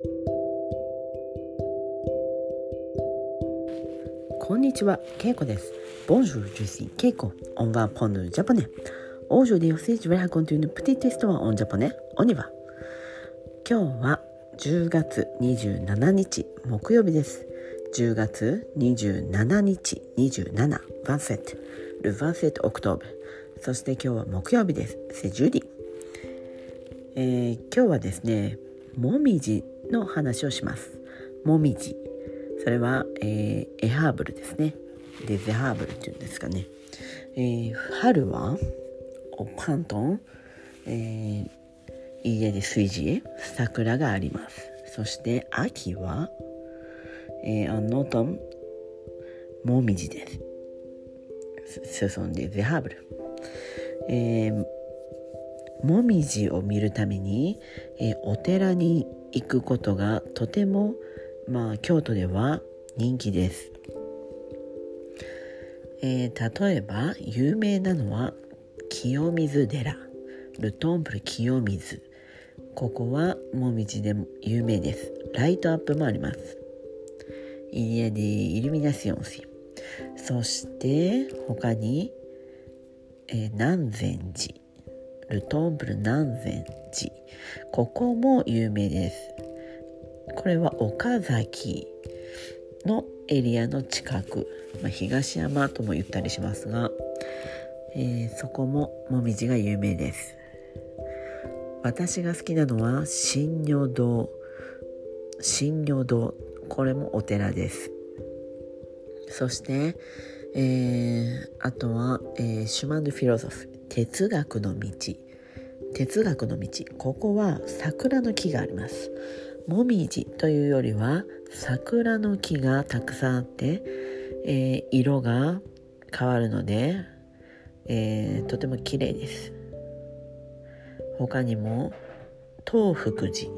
こんにちは、ケイコです。Bonjour, je suis Keiko. On va prendre le japonais. Aujourd'hui aussi, je vais raconter une petite histoire en japonais. On y va. 今日は10月27日木曜日です。10月27日27 27 le 27 octobre そして今日は木曜日です。C'est jeudi、えー、今日はですね、もみじの話をします。もみじ。それは、えー、エハーブルですね。デゼハーブルっていうんですかね。えー、春はおパントン、えー、家で水地桜があります。そして秋は、えー、アノートンもみじです。そんでゼハーブル。えー、もみじを見るために、え、お寺に行くことがとてもまあ京都では人気です、えー、例えば有名なのは清水寺。ルトンプル清水。ここはもみじでも有名です。ライトアップもあります。イリアディイルミナシオンシそして他に、えー、南禅寺。ルトンプル南禅寺。ここも有名です。これは岡崎のエリアの近く、まあ、東山とも言ったりしますが、えー、そこももみじが有名です。私が好きなのは新如堂新如堂これもお寺です。そして、えー、あとは、えー、シュマンド・フィロソフ。哲学の道。哲学の道。ここは桜の木があります。もみじというよりは桜の木がたくさんあって、えー、色が変わるので、えー、とても綺麗です。他にも東福寺。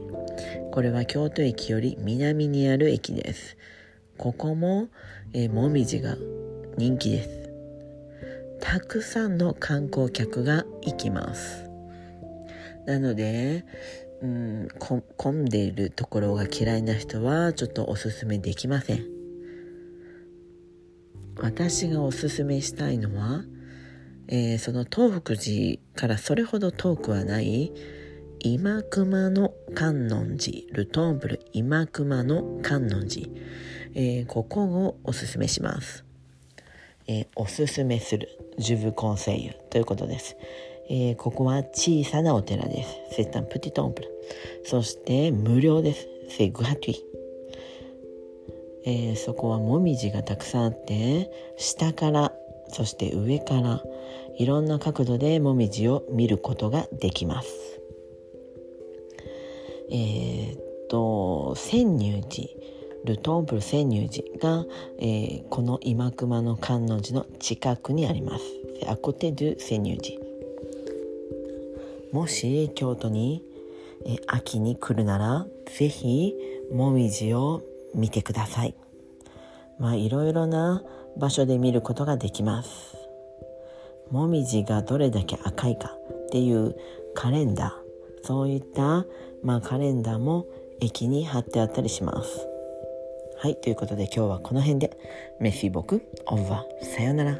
これは京都駅より南にある駅です。ここも、えー、もみじが人気です。たくさんの観光客が行きます。なのでうん混んでいるところが嫌いな人はちょっとおすすめできません。私がおすすめしたいのは、えー、その東福寺からそれほど遠くはない今熊の観音寺ルトンブル今熊の観音寺、えー、ここをおすすめします、えー、おすすめするジュブコンセイユということですえー、ここは小さなお寺です。セッタンプティトンプル。そして無料です。セグハトゥイ。えー、そこはもみじがたくさんあって下からそして上からいろんな角度でもみじを見ることができます。えー、っと潜入寺ルトンプル潜入寺が、えー、この今熊の観音寺の近くにあります。アコテドゥ潜入寺。もし京都にえ秋に来るならぜひもみじを見てくださいまあいろいろな場所で見ることができますもみじがどれだけ赤いかっていうカレンダーそういった、まあ、カレンダーも駅に貼ってあったりしますはいということで今日はこの辺で。メッシ僕オーバー。さよなら。